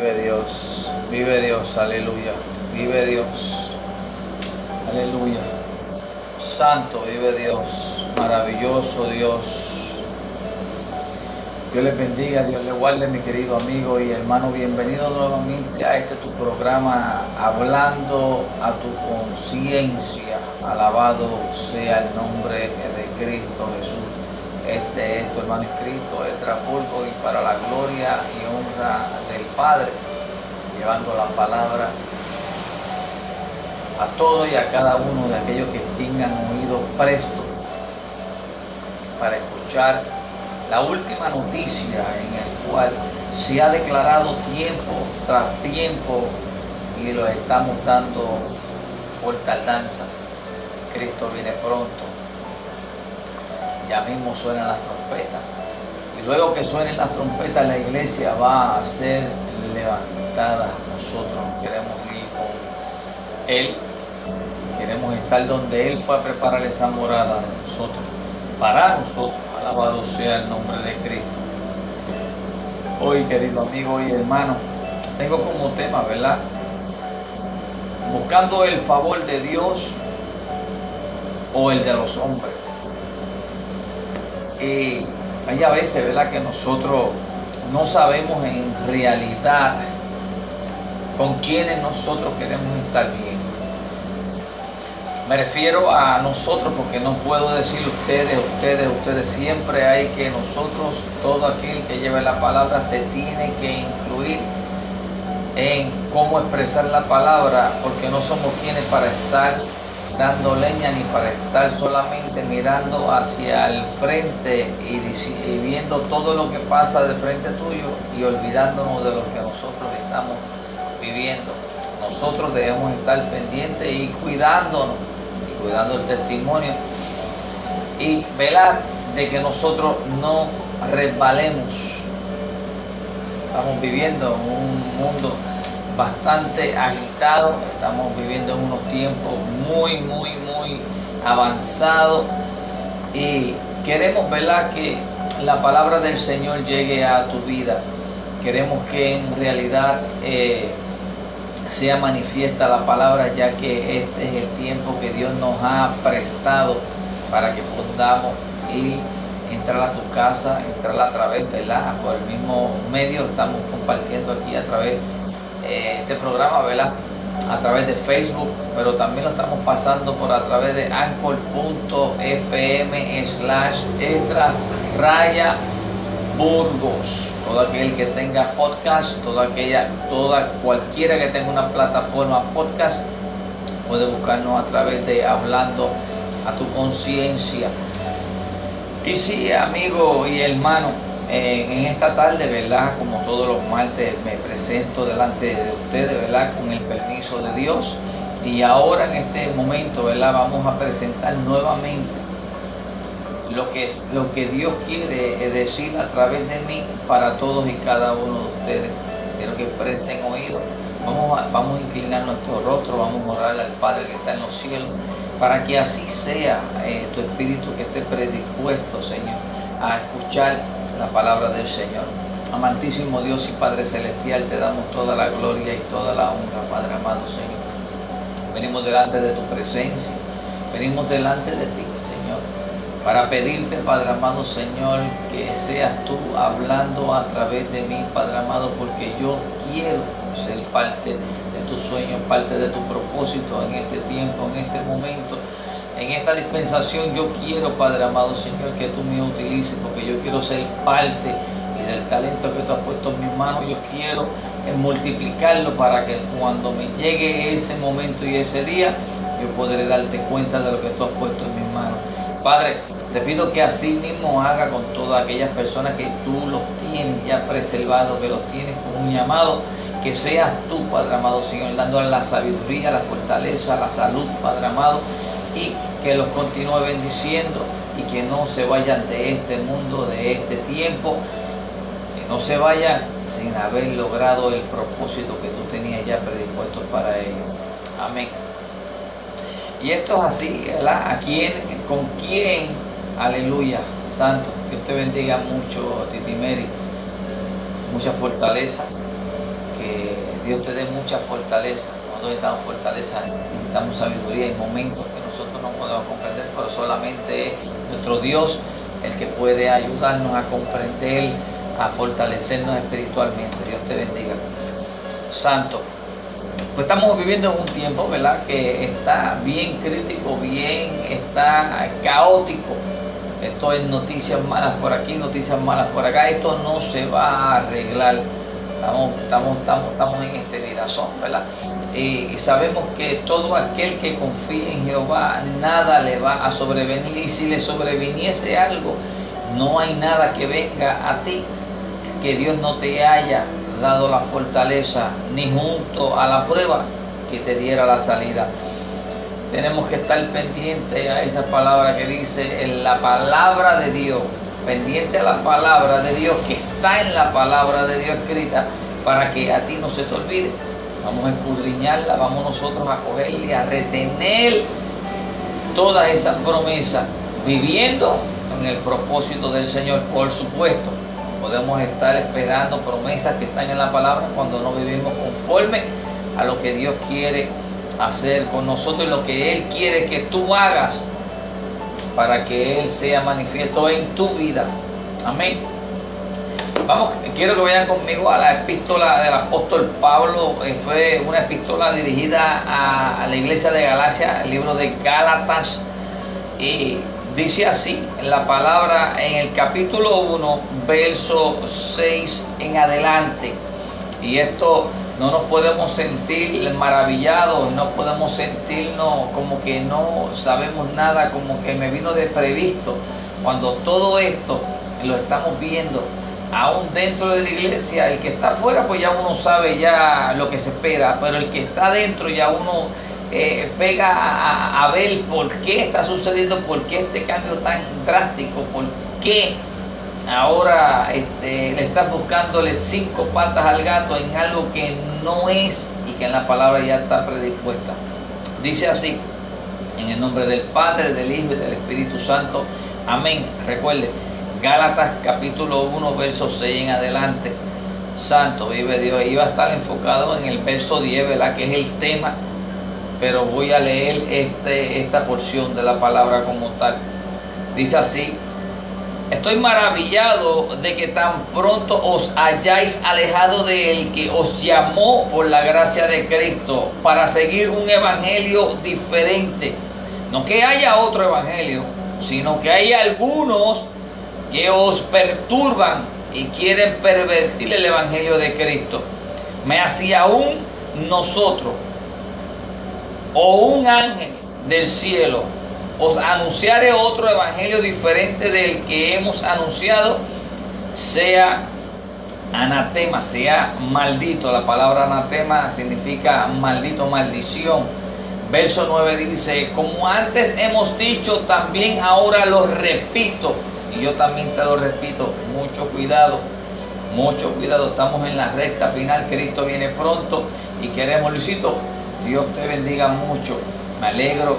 Vive Dios, vive Dios, aleluya. Vive Dios, aleluya. Santo, vive Dios, maravilloso Dios. Dios les bendiga, Dios les guarde, mi querido amigo y hermano. Bienvenido nuevamente a este tu programa, hablando a tu conciencia. Alabado sea el nombre de Cristo Jesús. Este es tu hermano Cristo, Estrapulco, y para la gloria y honra Padre, llevando la palabra a todos y a cada uno de aquellos que tengan oído presto para escuchar la última noticia en el cual se ha declarado tiempo tras tiempo y lo estamos dando por tardanza. Cristo viene pronto. Ya mismo suenan las trompetas. Y luego que suenen las trompetas, la iglesia va a ser levantada. Nosotros queremos ir con Él. Queremos estar donde Él fue a preparar esa morada de nosotros. Para nosotros. Alabado sea el nombre de Cristo. Hoy, querido amigo y hermano, tengo como tema, ¿verdad? Buscando el favor de Dios o el de los hombres. Y hay a veces, ¿verdad?, que nosotros no sabemos en realidad con quiénes nosotros queremos estar bien. Me refiero a nosotros porque no puedo decir ustedes, ustedes, ustedes. Siempre hay que nosotros, todo aquel que lleve la palabra, se tiene que incluir en cómo expresar la palabra, porque no somos quienes para estar dando leña ni para estar solamente mirando hacia el frente y, viendo todo lo que pasa de frente tuyo y olvidándonos de lo que nosotros estamos viviendo. Nosotros debemos estar pendientes y cuidándonos cuidando el testimonio y velar de que nosotros no resbalemos. Estamos viviendo en un mundo bastante agitado, estamos viviendo en unos tiempos muy, muy, muy avanzados y queremos velar que la palabra del Señor llegue a tu vida. Queremos que en realidad eh, sea manifiesta la palabra, ya que este es el tiempo que Dios nos ha prestado para que podamos ir, entrar a tu casa, entrar a través, ¿verdad? Por el mismo medio estamos compartiendo aquí a través de este programa, ¿verdad? A través de Facebook, pero también lo estamos pasando por a través de anchor.fm slash extras raya Burgos todo aquel que tenga podcast, toda aquella, toda cualquiera que tenga una plataforma podcast puede buscarnos a través de hablando a tu conciencia. Y sí, amigo y hermano, en esta tarde, ¿verdad? Como todos los martes me presento delante de ustedes, ¿verdad? Con el permiso de Dios. Y ahora en este momento, ¿verdad? Vamos a presentar nuevamente lo que, es, lo que Dios quiere decir a través de mí para todos y cada uno de ustedes. Quiero que presten oído. Vamos a, vamos a inclinar nuestro rostro, vamos a orar al Padre que está en los cielos, para que así sea eh, tu espíritu que esté predispuesto, Señor, a escuchar la palabra del Señor. Amantísimo Dios y Padre Celestial, te damos toda la gloria y toda la honra, Padre amado Señor. Venimos delante de tu presencia, venimos delante de ti, Señor para pedirte, Padre amado Señor, que seas tú hablando a través de mí, Padre amado, porque yo quiero ser parte de tu sueño, parte de tu propósito en este tiempo, en este momento. En esta dispensación yo quiero, Padre amado Señor, que tú me utilices, porque yo quiero ser parte del talento que tú has puesto en mis manos, yo quiero multiplicarlo para que cuando me llegue ese momento y ese día, yo podré darte cuenta de lo que tú has puesto en mis manos. Padre, te pido que así mismo haga con todas aquellas personas que tú los tienes ya preservados, que los tienes con un llamado, que seas tú, Padre amado Señor, dándole la sabiduría, la fortaleza, la salud, Padre amado, y que los continúe bendiciendo y que no se vayan de este mundo, de este tiempo, que no se vayan sin haber logrado el propósito que tú tenías ya predispuesto para ellos. Amén. Y esto es así, ¿verdad? ¿A quién, con quién? Aleluya, santo. Que te bendiga mucho, Titi Mary. Mucha fortaleza. Que Dios te dé mucha fortaleza. Cuando necesitamos fortaleza, necesitamos sabiduría en momentos nosotros no podemos comprender, pero solamente es nuestro Dios el que puede ayudarnos a comprender, a fortalecernos espiritualmente. Dios te bendiga. Santo. Pues estamos viviendo en un tiempo, ¿verdad? Que está bien crítico, bien, está caótico. Esto es noticias malas por aquí, noticias malas por acá. Esto no se va a arreglar. Estamos, estamos, estamos, estamos en este virazón, ¿verdad? Y, sabemos que todo aquel que confía en Jehová, nada le va a sobrevenir. Y si le sobreviniese algo, no hay nada que venga a ti que Dios no te haya dado la fortaleza ni junto a la prueba que te diera la salida. Tenemos que estar pendientes a esa palabra que dice en la palabra de Dios, pendiente a la palabra de Dios que está en la palabra de Dios escrita para que a ti no se te olvide. Vamos a escudriñarla, vamos nosotros a cogerle, a retener todas esas promesas, viviendo en el propósito del Señor, por supuesto Podemos estar esperando promesas que están en la palabra cuando no vivimos conforme a lo que Dios quiere hacer con nosotros y lo que Él quiere que tú hagas para que Él sea manifiesto en tu vida. Amén. Vamos, quiero que vayan conmigo a la epístola del apóstol Pablo. Eh, fue una epístola dirigida a, la iglesia de Galacia, el libro de Gálatas. Y Dice así la palabra en el capítulo 1, verso 6 en adelante. Y esto no nos podemos sentir maravillados, no podemos sentirnos como que no sabemos nada, como que me vino de previsto. Cuando todo esto lo estamos viendo aún dentro de la iglesia, el que está afuera pues ya uno sabe ya lo que se espera, pero el que está dentro ya uno eh, pega a, ver por qué está sucediendo, por qué este cambio tan drástico, por qué ahora este, le están buscándole cinco patas al gato en algo que no es y que en la palabra ya está predispuesta. Dice así, en el nombre del Padre, del Hijo y del Espíritu Santo. Amén. Recuerde, Gálatas capítulo 1, verso 6 en adelante. Santo, vive Dios. Iba a estar enfocado en el verso 10, ¿verdad? Que es el tema pero voy a leer este, esta porción de la palabra como tal. Dice así, estoy maravillado de que tan pronto os hayáis alejado de él que os llamó por la gracia de Cristo para seguir un evangelio diferente. No que haya otro evangelio, sino que hay algunos que os perturban y quieren pervertir el evangelio de Cristo. Me hacía aún nosotros o un ángel del cielo os anunciare otro evangelio diferente del que hemos anunciado, sea anatema, sea maldito. La palabra anatema significa maldito, maldición. Verso 9 dice, como antes hemos dicho, también ahora lo repito. Y yo también te lo repito, mucho cuidado, mucho cuidado. Estamos en la recta final, Cristo viene pronto y queremos, Luisito, Dios te bendiga mucho. Me alegro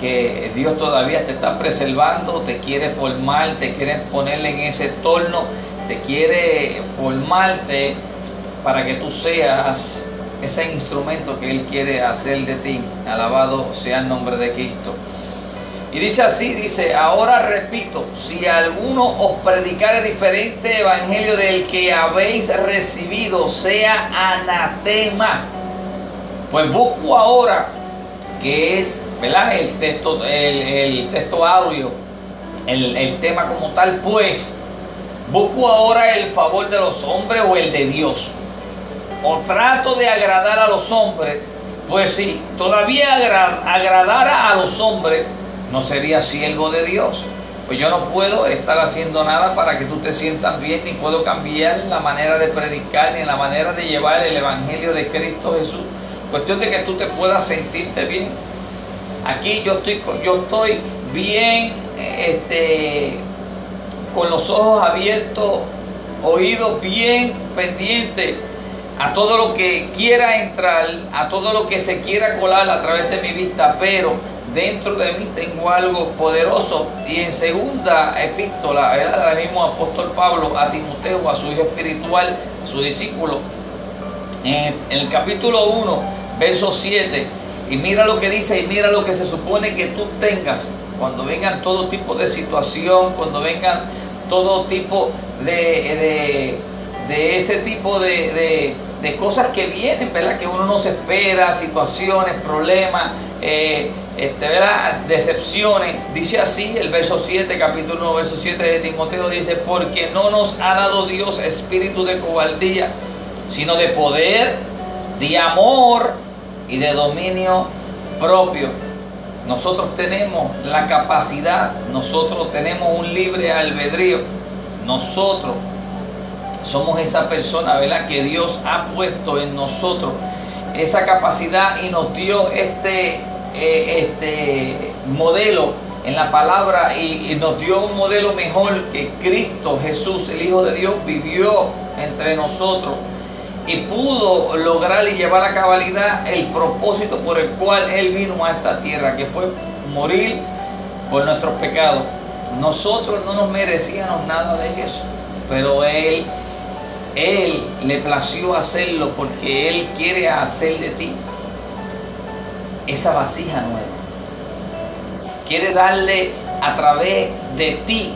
que Dios todavía te está preservando, te quiere formar, te quiere ponerle en ese torno, te quiere formarte para que tú seas ese instrumento que Él quiere hacer de ti. Alabado sea el nombre de Cristo. Y dice así, dice, ahora repito, si alguno os predicare diferente evangelio del que habéis recibido, sea anatema pues busco ahora, que es ¿verdad? El, texto, el, texto audio, el, el tema como tal, pues busco ahora el favor de los hombres o el de Dios. O trato de agradar a los hombres, pues si todavía agradara a los hombres, no sería siervo de Dios. Pues yo no puedo estar haciendo nada para que tú te sientas bien, ni puedo cambiar la manera de predicar, ni la manera de llevar el Evangelio de Cristo Jesús Cuestión de que tú te puedas sentirte bien. Aquí yo estoy, yo estoy bien, este, con los ojos abiertos, oídos bien pendientes a todo lo que quiera entrar, a todo lo que se quiera colar a través de mi vista, pero dentro de mí tengo algo poderoso. Y en segunda epístola, del mismo apóstol Pablo a Timoteo, a su hijo espiritual, a su discípulo, en el capítulo 1, verso 7, y mira lo que dice y mira lo que se supone que tú tengas cuando vengan todo tipo de situación, cuando vengan todo tipo de, de, ese tipo de, de, cosas que vienen, ¿verdad? Que uno no se espera, situaciones, problemas, eh, este, ¿verdad? decepciones. Dice así el verso 7, capítulo 1, verso 7 de Timoteo, dice, porque no nos ha dado Dios espíritu de cobardía, sino de poder, de amor y de dominio propio. Nosotros tenemos la capacidad, nosotros tenemos un libre albedrío. Nosotros somos esa persona, ¿verdad? Que Dios ha puesto en nosotros esa capacidad y nos dio este, eh, este modelo en la palabra y, nos dio un modelo mejor que Cristo Jesús, el Hijo de Dios, vivió entre nosotros y pudo lograr y llevar a cabalidad el propósito por el cual Él vino a esta tierra, que fue morir por nuestros pecados. Nosotros no nos merecíamos nada de eso, pero Él, Él le plació hacerlo porque Él quiere hacer de ti esa vasija nueva. Quiere darle a través de ti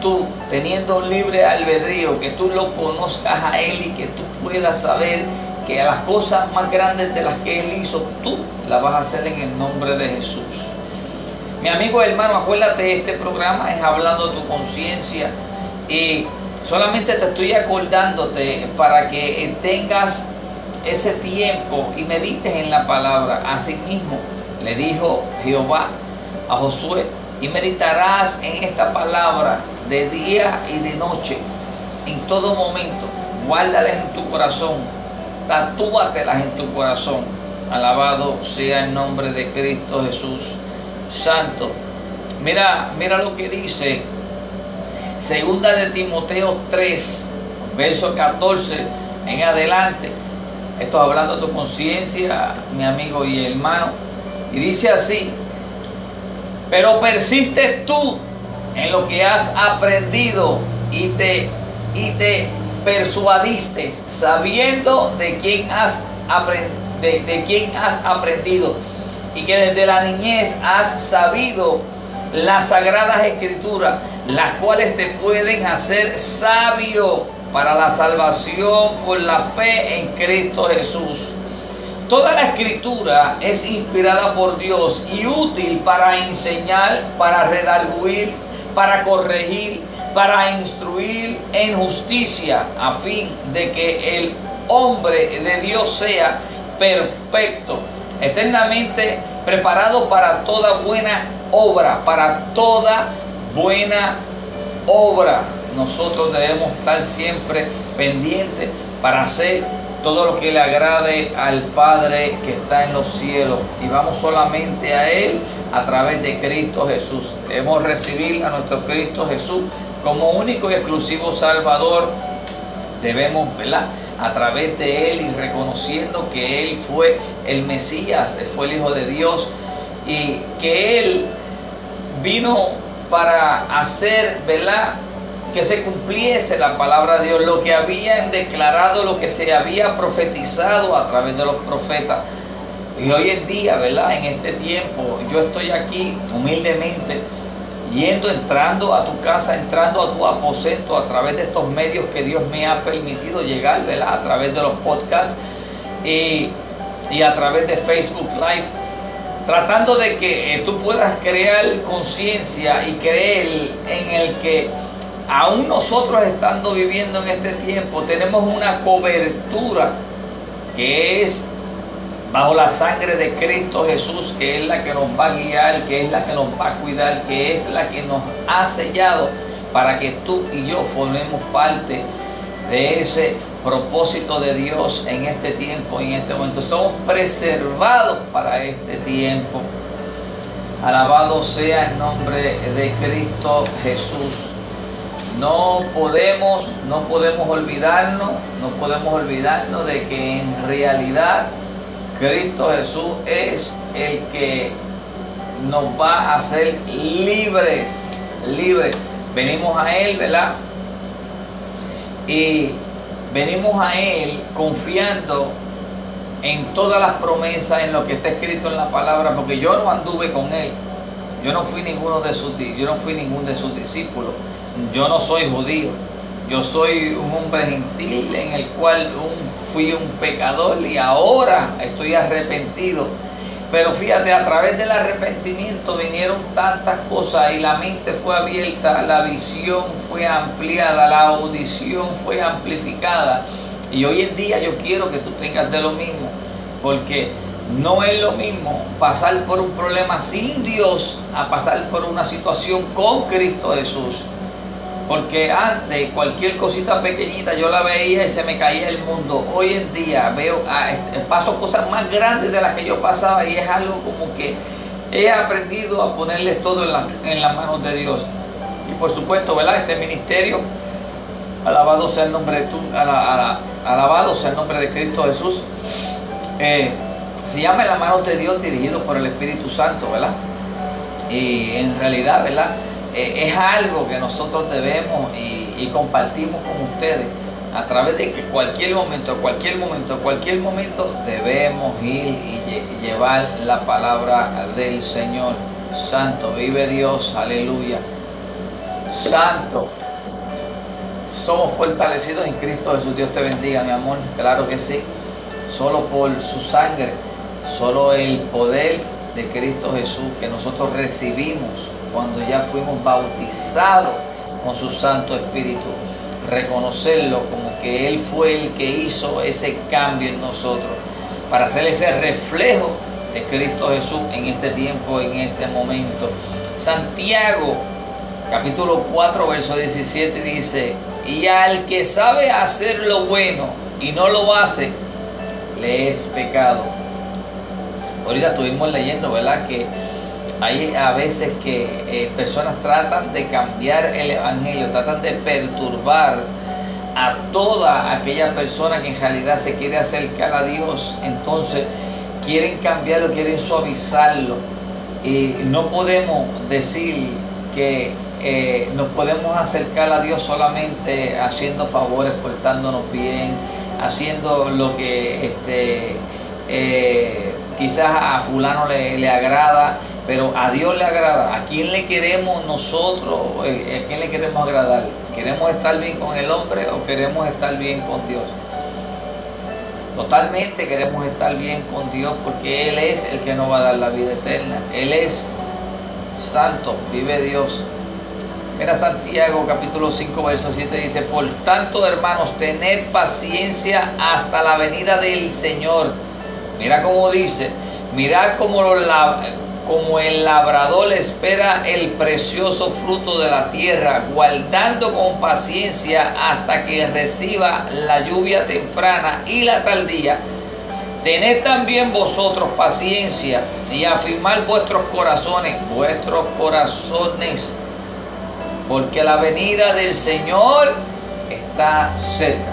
tú teniendo un libre albedrío, que tú lo conozcas a Él y que tú puedas saber que a las cosas más grandes de las que Él hizo, tú las vas a hacer en el nombre de Jesús. Mi amigo hermano, acuérdate, este programa es hablando tu conciencia y solamente te estoy acordándote para que tengas ese tiempo y medites en la palabra. Asimismo, le dijo Jehová a Josué, y meditarás en esta palabra de día y de noche, en todo momento. Guárdalas en tu corazón, tatúatelas en tu corazón. Alabado sea el nombre de Cristo Jesús Santo. Mira, mira lo que dice Segunda de Timoteo 3, verso 14 en adelante. Esto hablando de tu conciencia, mi amigo y hermano. Y dice así, pero persistes tú en lo que has aprendido y te, y te persuadiste sabiendo de quién, has de, de quién has aprendido y que desde la niñez has sabido las sagradas escrituras, las cuales te pueden hacer sabio para la salvación por la fe en Cristo Jesús. Toda la escritura es inspirada por Dios y útil para enseñar, para redarguir, para corregir, para instruir en justicia, a fin de que el hombre de Dios sea perfecto, eternamente preparado para toda buena obra, para toda buena obra. Nosotros debemos estar siempre pendientes para hacer todo lo que le agrade al Padre que está en los cielos y vamos solamente a Él a través de Cristo Jesús. Debemos recibir a nuestro Cristo Jesús como único y exclusivo Salvador. Debemos, ¿verdad? A través de Él y reconociendo que Él fue el Mesías, fue el Hijo de Dios y que Él vino para hacer, ¿verdad? Que se cumpliese la palabra de Dios, lo que habían declarado, lo que se había profetizado a través de los profetas. Y hoy en día, ¿verdad? En este tiempo, yo estoy aquí humildemente, yendo, entrando a tu casa, entrando a tu aposento a través de estos medios que Dios me ha permitido llegar, ¿verdad? A través de los podcasts y, y a través de Facebook Live, tratando de que eh, tú puedas crear conciencia y creer en el que aún nosotros estando viviendo en este tiempo, tenemos una cobertura que es bajo la sangre de Cristo Jesús, que es la que nos va a guiar, que es la que nos va a cuidar, que es la que nos ha sellado para que tú y yo formemos parte de ese propósito de Dios en este tiempo y en este momento. Somos preservados para este tiempo. Alabado sea el nombre de Cristo Jesús. No podemos, no podemos olvidarnos, no podemos olvidarnos de que en realidad Cristo Jesús es el que nos va a hacer libres, libres. Venimos a Él, ¿verdad? Y venimos a Él confiando en todas las promesas, en lo que está escrito en la palabra, porque yo no anduve con Él. Yo no fui ninguno de sus yo no fui de sus discípulos. Yo no soy judío. Yo soy un hombre gentil en el cual fui un pecador y ahora estoy arrepentido. Pero fíjate, a través del arrepentimiento vinieron tantas cosas y la mente fue abierta, la visión fue ampliada, la audición fue amplificada. Y hoy en día yo quiero que tú tengas de lo mismo, porque no es lo mismo pasar por un problema sin Dios a pasar por una situación con Cristo Jesús. Porque antes cualquier cosita pequeñita yo la veía y se me caía el mundo. Hoy en día veo, ah, este, paso cosas más grandes de las que yo pasaba y es algo como que he aprendido a ponerle todo en, las manos de Dios. Y por supuesto, ¿verdad? Este ministerio, alabado sea el nombre de tu, alabado sea el nombre de Cristo Jesús. Eh, se llama la mano de Dios dirigido por el Espíritu Santo, ¿verdad? Y en realidad, ¿verdad? Eh, es algo que nosotros debemos y, compartimos con ustedes a través de que cualquier momento, cualquier momento, cualquier momento debemos ir y, llevar la palabra del Señor. Santo, vive Dios, aleluya. Santo, somos fortalecidos en Cristo Jesús. Dios te bendiga, mi amor. Claro que sí. Solo por su sangre, solo el poder de Cristo Jesús que nosotros recibimos cuando ya fuimos bautizados con su Santo Espíritu, reconocerlo como que Él fue el que hizo ese cambio en nosotros, para hacer ese reflejo de Cristo Jesús en este tiempo, en este momento. Santiago, capítulo 4, verso 17 dice, y al que sabe hacer lo bueno y no lo hace, le es pecado. Ahorita estuvimos leyendo, ¿verdad? Que hay a veces que eh, personas tratan de cambiar el Evangelio, tratan de perturbar a toda aquella persona que en realidad se quiere acercar a Dios. Entonces quieren cambiarlo, quieren suavizarlo. Y no podemos decir que eh, nos podemos acercar a Dios solamente haciendo favores, portándonos bien, haciendo lo que este, eh, quizás a fulano le, le, agrada, pero a Dios le agrada. ¿A quién le queremos nosotros? Eh, ¿A quién le queremos agradar? ¿Queremos estar bien con el hombre o queremos estar bien con Dios? Totalmente queremos estar bien con Dios porque Él es el que nos va a dar la vida eterna. Él es santo, vive Dios. Mira Santiago capítulo 5 verso 7 dice, por tanto hermanos, tened paciencia hasta la venida del Señor. Mira cómo dice, mirad como, como el labrador espera el precioso fruto de la tierra, guardando con paciencia hasta que reciba la lluvia temprana y la tardía. Tened también vosotros paciencia y afirmar vuestros corazones, vuestros corazones porque la venida del Señor está cerca.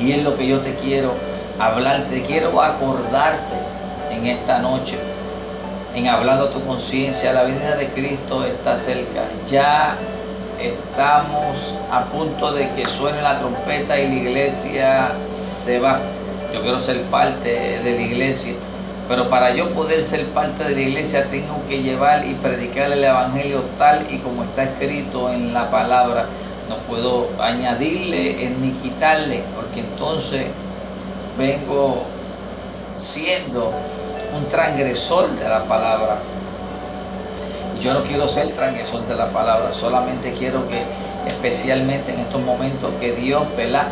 Y es lo que yo te quiero hablar, te quiero acordarte en esta noche, en hablando tu conciencia, la venida de Cristo está cerca. Ya estamos a punto de que suene la trompeta y la iglesia se va. Yo quiero ser parte de la iglesia pero para yo poder ser parte de la iglesia tengo que llevar y predicar el Evangelio tal y como está escrito en la palabra. No puedo añadirle ni quitarle, porque entonces vengo siendo un transgresor de la palabra. Yo no quiero ser transgresor de la palabra, solamente quiero que especialmente en estos momentos que Dios, ¿verdad?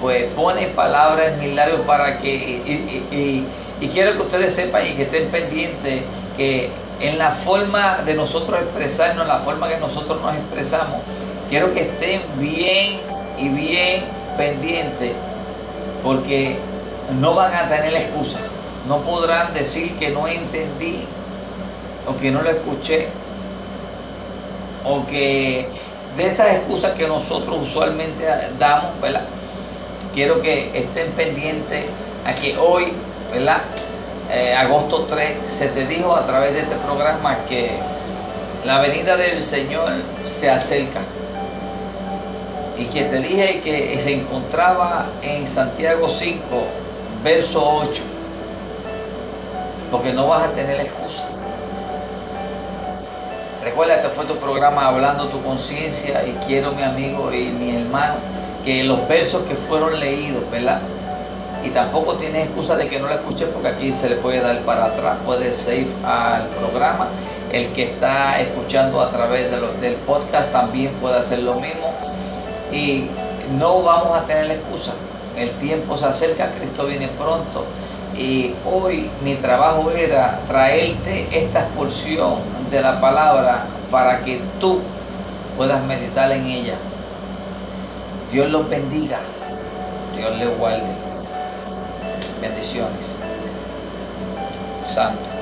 Pues pone palabras en mis labios para que... y, y quiero que ustedes sepan y que estén pendientes que en la forma de nosotros expresarnos, la forma que nosotros nos expresamos, quiero que estén bien y bien pendientes porque no van a tener excusa. No podrán decir que no entendí o que no lo escuché o que de esas excusas que nosotros usualmente damos, ¿verdad? Quiero que estén pendientes a que hoy ¿verdad? Eh, agosto 3, se te dijo a través de este programa que la venida del Señor se acerca. y que te dije que se encontraba en Santiago 5, verso 8, porque no vas a tener excusa. Recuerda, este fue tu programa Hablando tu conciencia y quiero mi amigo y mi hermano que los versos que fueron leídos, ¿verdad? Y tampoco tienes excusa de que no lo escuches porque aquí se le puede dar para atrás, puede save al programa. El que está escuchando a través de del podcast también puede hacer lo mismo y no vamos a tener excusa. El tiempo se acerca, Cristo viene pronto y hoy mi trabajo era traerte esta porción de la palabra para que tú puedas meditar en ella. Dios los bendiga, Dios les guarde. Bendiciones. Santo.